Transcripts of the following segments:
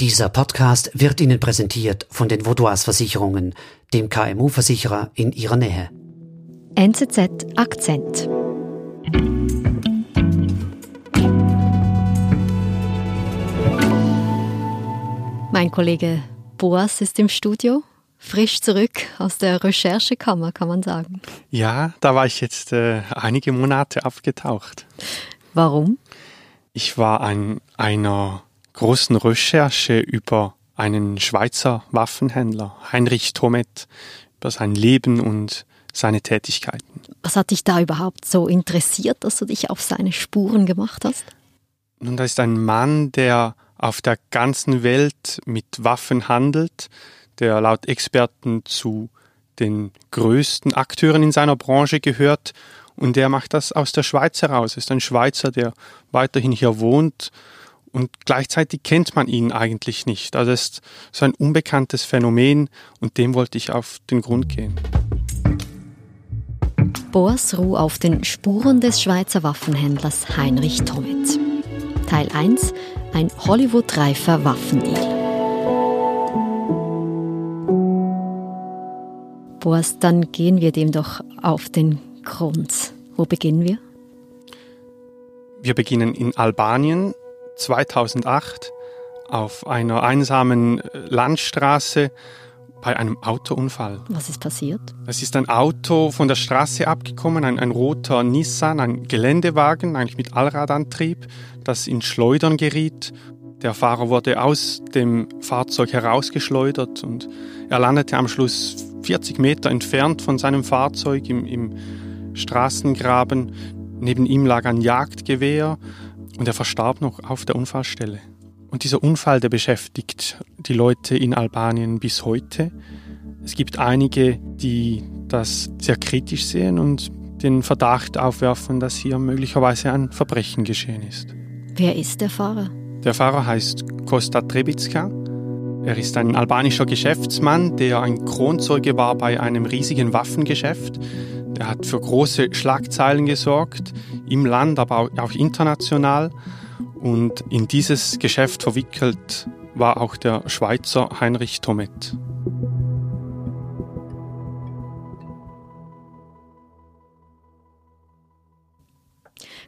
Dieser Podcast wird Ihnen präsentiert von den Vaudois Versicherungen, dem KMU-Versicherer in Ihrer Nähe. NZZ Akzent. Mein Kollege Boas ist im Studio, frisch zurück aus der Recherchekammer, kann man sagen. Ja, da war ich jetzt äh, einige Monate abgetaucht. Warum? Ich war an einer großen Recherche über einen Schweizer Waffenhändler, Heinrich Thomet, über sein Leben und seine Tätigkeiten. Was hat dich da überhaupt so interessiert, dass du dich auf seine Spuren gemacht hast? Nun, das ist ein Mann, der auf der ganzen Welt mit Waffen handelt, der laut Experten zu den größten Akteuren in seiner Branche gehört und der macht das aus der Schweiz heraus. Er ist ein Schweizer, der weiterhin hier wohnt und gleichzeitig kennt man ihn eigentlich nicht. Also es ist so ein unbekanntes Phänomen und dem wollte ich auf den Grund gehen. Boas Ruh auf den Spuren des Schweizer Waffenhändlers Heinrich Thomet. Teil 1 Ein Hollywood-reifer Waffendeal. Boas, dann gehen wir dem doch auf den Grund. Wo beginnen wir? Wir beginnen in Albanien 2008 auf einer einsamen äh, Landstraße bei einem Autounfall. Was ist passiert? Es ist ein Auto von der Straße abgekommen, ein, ein roter Nissan, ein Geländewagen, eigentlich mit Allradantrieb, das in Schleudern geriet. Der Fahrer wurde aus dem Fahrzeug herausgeschleudert und er landete am Schluss 40 Meter entfernt von seinem Fahrzeug im, im Straßengraben. Neben ihm lag ein Jagdgewehr und er verstarb noch auf der Unfallstelle. Und dieser Unfall, der beschäftigt die Leute in Albanien bis heute. Es gibt einige, die das sehr kritisch sehen und den Verdacht aufwerfen, dass hier möglicherweise ein Verbrechen geschehen ist. Wer ist der Fahrer? Der Fahrer heißt Kosta Trebitska. Er ist ein albanischer Geschäftsmann, der ein Kronzeuge war bei einem riesigen Waffengeschäft. Er hat für große Schlagzeilen gesorgt, im Land, aber auch international. Und in dieses Geschäft verwickelt war auch der Schweizer Heinrich Thomet.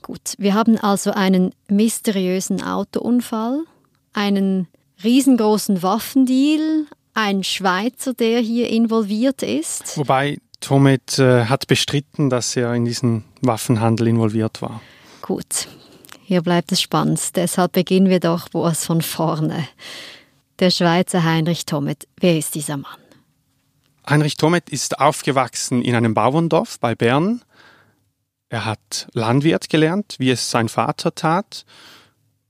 Gut, wir haben also einen mysteriösen Autounfall, einen riesengroßen Waffendeal, ein Schweizer, der hier involviert ist. Wobei Thomet äh, hat bestritten, dass er in diesen Waffenhandel involviert war. Gut, hier bleibt es spannend. Deshalb beginnen wir doch was von vorne. Der Schweizer Heinrich Thomet. Wer ist dieser Mann? Heinrich Thomet ist aufgewachsen in einem Bauerndorf bei Bern. Er hat Landwirt gelernt, wie es sein Vater tat.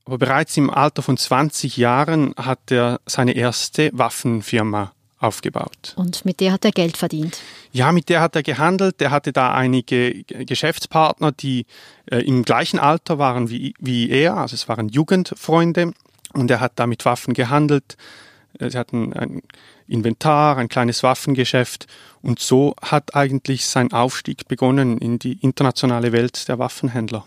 Aber bereits im Alter von 20 Jahren hat er seine erste Waffenfirma aufgebaut. Und mit der hat er Geld verdient? Ja, mit der hat er gehandelt. Er hatte da einige Geschäftspartner, die äh, im gleichen Alter waren wie, wie er, also es waren Jugendfreunde. Und er hat da mit Waffen gehandelt. Äh, sie hatten ein Inventar, ein kleines Waffengeschäft. Und so hat eigentlich sein Aufstieg begonnen in die internationale Welt der Waffenhändler.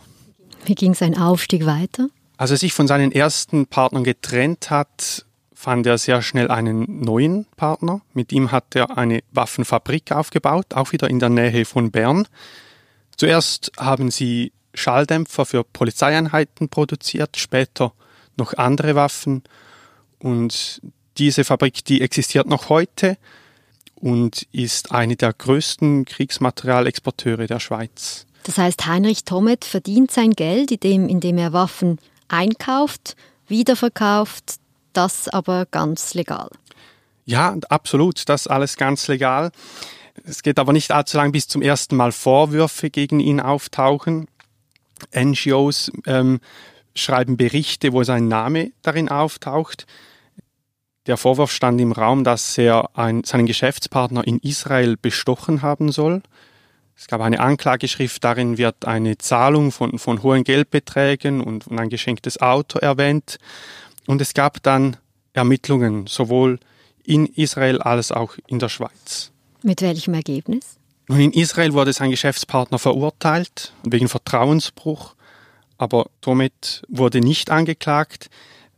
Wie ging sein Aufstieg weiter? Als er sich von seinen ersten Partnern getrennt hat, fand er sehr schnell einen neuen Partner. Mit ihm hat er eine Waffenfabrik aufgebaut, auch wieder in der Nähe von Bern. Zuerst haben sie Schalldämpfer für Polizeieinheiten produziert, später noch andere Waffen. Und diese Fabrik, die existiert noch heute und ist eine der größten Kriegsmaterialexporteure der Schweiz. Das heißt, Heinrich Thomet verdient sein Geld, indem, indem er Waffen einkauft, wiederverkauft, das aber ganz legal. Ja, absolut, das alles ganz legal. Es geht aber nicht allzu lang, bis zum ersten Mal Vorwürfe gegen ihn auftauchen. NGOs ähm, schreiben Berichte, wo sein Name darin auftaucht. Der Vorwurf stand im Raum, dass er ein, seinen Geschäftspartner in Israel bestochen haben soll. Es gab eine Anklageschrift, darin wird eine Zahlung von, von hohen Geldbeträgen und, und ein geschenktes Auto erwähnt. Und es gab dann Ermittlungen, sowohl in Israel als auch in der Schweiz. Mit welchem Ergebnis? Nun, in Israel wurde sein Geschäftspartner verurteilt wegen Vertrauensbruch, aber Thomet wurde nicht angeklagt.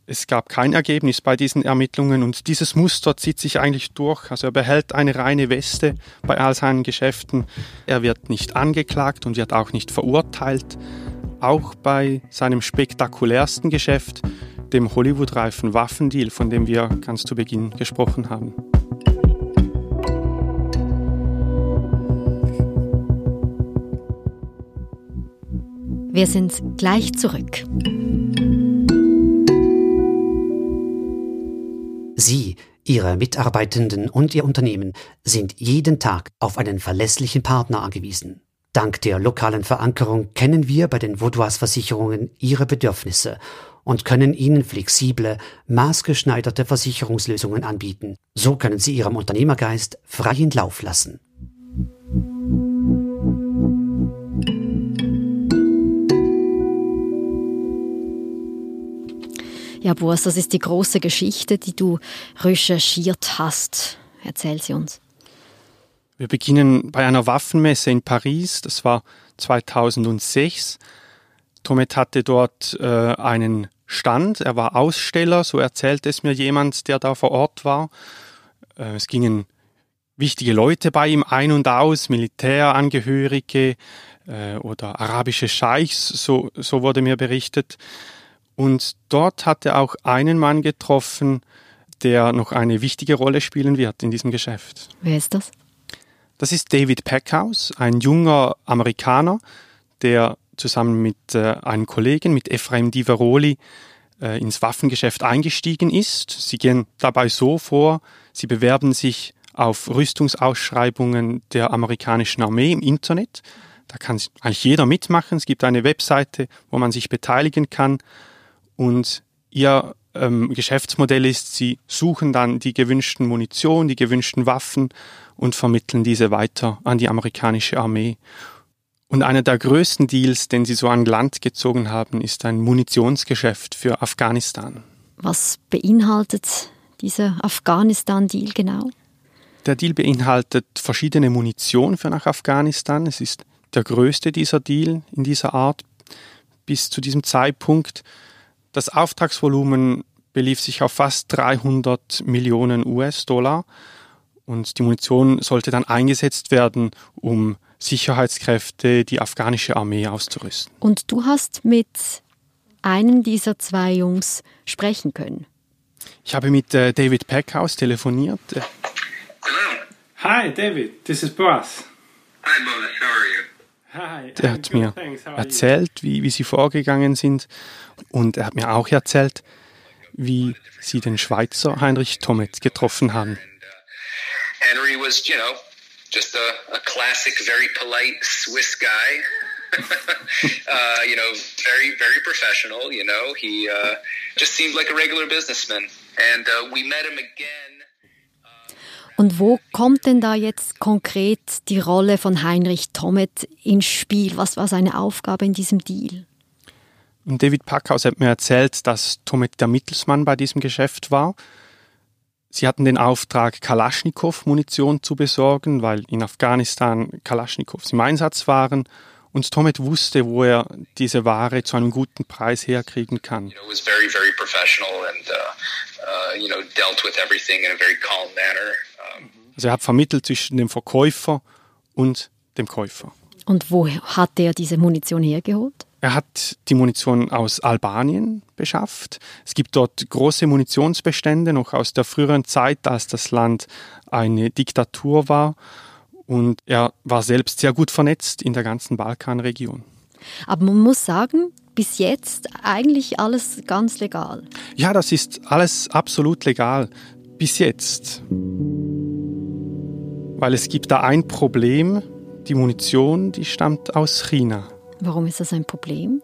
Es gab kein Ergebnis bei diesen Ermittlungen und dieses Muster zieht sich eigentlich durch. Also er behält eine reine Weste bei all seinen Geschäften. Er wird nicht angeklagt und wird auch nicht verurteilt. Auch bei seinem spektakulärsten Geschäft, dem Hollywood-reifen Waffendeal, von dem wir ganz zu Beginn gesprochen haben. Wir sind gleich zurück. Sie, Ihre Mitarbeitenden und Ihr Unternehmen sind jeden Tag auf einen verlässlichen Partner angewiesen. Dank der lokalen Verankerung kennen wir bei den Vaudois Versicherungen Ihre Bedürfnisse und können Ihnen flexible, maßgeschneiderte Versicherungslösungen anbieten. So können Sie Ihrem Unternehmergeist freien Lauf lassen. Ja, Boas, das ist die große Geschichte, die du recherchiert hast. Erzähl sie uns. Wir beginnen bei einer Waffenmesse in Paris. Das war 2006. Tomet hatte dort äh, einen Stand. Er war Aussteller, so erzählte es mir jemand, der da vor Ort war. Äh, es gingen wichtige Leute bei ihm ein und aus, Militärangehörige äh, oder arabische Scheichs, so, so wurde mir berichtet. Und dort hat er auch einen Mann getroffen, der noch eine wichtige Rolle spielen wird in diesem Geschäft. Wer ist das? Das ist David Packhouse, ein junger Amerikaner, der zusammen mit äh, einem Kollegen, mit Ephraim Diveroli, äh, ins Waffengeschäft eingestiegen ist. Sie gehen dabei so vor, sie bewerben sich auf Rüstungsausschreibungen der amerikanischen Armee im Internet. Da kann eigentlich jeder mitmachen. Es gibt eine Webseite, wo man sich beteiligen kann. Und ihr ähm, Geschäftsmodell ist, sie suchen dann die gewünschten Munition, die gewünschten Waffen und vermitteln diese weiter an die amerikanische Armee. Und einer der größten Deals, den sie so an Land gezogen haben, ist ein Munitionsgeschäft für Afghanistan. Was beinhaltet dieser Afghanistan-Deal genau? Der Deal beinhaltet verschiedene Munition für nach Afghanistan. Es ist der größte dieser Deal in dieser Art bis zu diesem Zeitpunkt. Das Auftragsvolumen belief sich auf fast 300 Millionen US-Dollar und die Munition sollte dann eingesetzt werden, um Sicherheitskräfte, die afghanische Armee auszurüsten. Und du hast mit einem dieser zwei Jungs sprechen können. Ich habe mit äh, David Packhouse telefoniert. Hello. Hi David, this is Boas. Hi, Boas. How are you? Der hat mir erzählt, wie, wie sie vorgegangen sind. Und er hat mir auch erzählt, wie sie den Schweizer Heinrich Thomet getroffen haben. Henry was, you know, just a, a classic, very polite Swiss guy. uh, you know, very, very professional. You know, he uh, just seemed like a regular businessman. And uh, we met him again. Und wo kommt denn da jetzt konkret die Rolle von Heinrich Thomet ins Spiel? Was war seine Aufgabe in diesem Deal? David Packhaus hat mir erzählt, dass Thomet der Mittelsmann bei diesem Geschäft war. Sie hatten den Auftrag, Kalaschnikow-Munition zu besorgen, weil in Afghanistan Kalaschnikows im Einsatz waren. Und Thomet wusste, wo er diese Ware zu einem guten Preis herkriegen kann. You know, was very, very professional and, you know, dealt with everything in a very calm manner. Also er hat vermittelt zwischen dem Verkäufer und dem Käufer. Und wo hat er diese Munition hergeholt? Er hat die Munition aus Albanien beschafft. Es gibt dort große Munitionsbestände, noch aus der früheren Zeit, als das Land eine Diktatur war. Und er war selbst sehr gut vernetzt in der ganzen Balkanregion. Aber man muss sagen, bis jetzt eigentlich alles ganz legal. Ja, das ist alles absolut legal. Bis jetzt. Weil es gibt da ein Problem. Die Munition, die stammt aus China. Warum ist das ein Problem?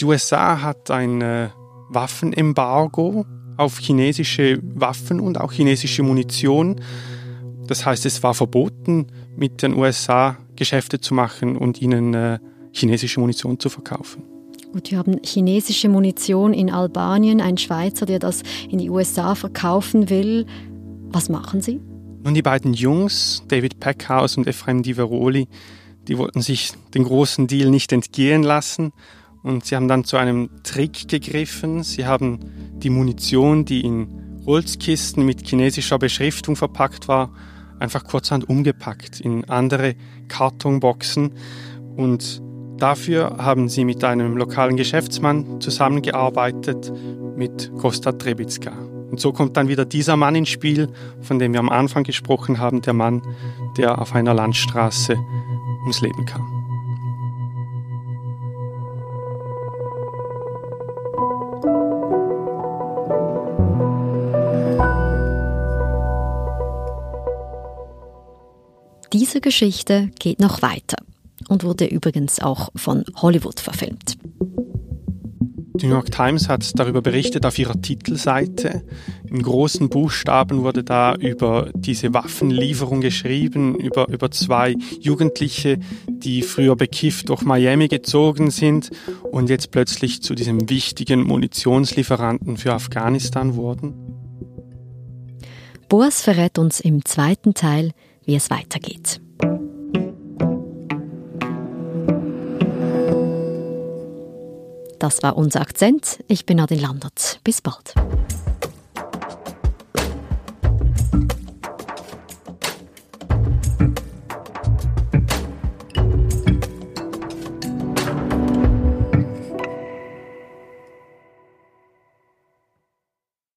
Die USA hat ein äh, Waffenembargo auf chinesische Waffen und auch chinesische Munition. Das heißt, es war verboten, mit den USA Geschäfte zu machen und ihnen äh, chinesische Munition zu verkaufen. Gut, wir haben chinesische Munition in Albanien, ein Schweizer, der das in die USA verkaufen will. Was machen Sie? Nun, die beiden Jungs, David Packhouse und Ephraim Diveroli, die wollten sich den großen Deal nicht entgehen lassen und sie haben dann zu einem Trick gegriffen. Sie haben die Munition, die in Holzkisten mit chinesischer Beschriftung verpackt war, einfach kurzhand umgepackt in andere Kartonboxen und dafür haben sie mit einem lokalen Geschäftsmann zusammengearbeitet, mit Costa Trebitska. Und so kommt dann wieder dieser Mann ins Spiel, von dem wir am Anfang gesprochen haben, der Mann, der auf einer Landstraße ums Leben kam. Diese Geschichte geht noch weiter und wurde übrigens auch von Hollywood verfilmt. Die New York Times hat darüber berichtet auf ihrer Titelseite. In großen Buchstaben wurde da über diese Waffenlieferung geschrieben, über, über zwei Jugendliche, die früher bekifft durch Miami gezogen sind und jetzt plötzlich zu diesem wichtigen Munitionslieferanten für Afghanistan wurden. Boas verrät uns im zweiten Teil, wie es weitergeht. Das war unser Akzent. Ich bin Adin Landert. Bis bald.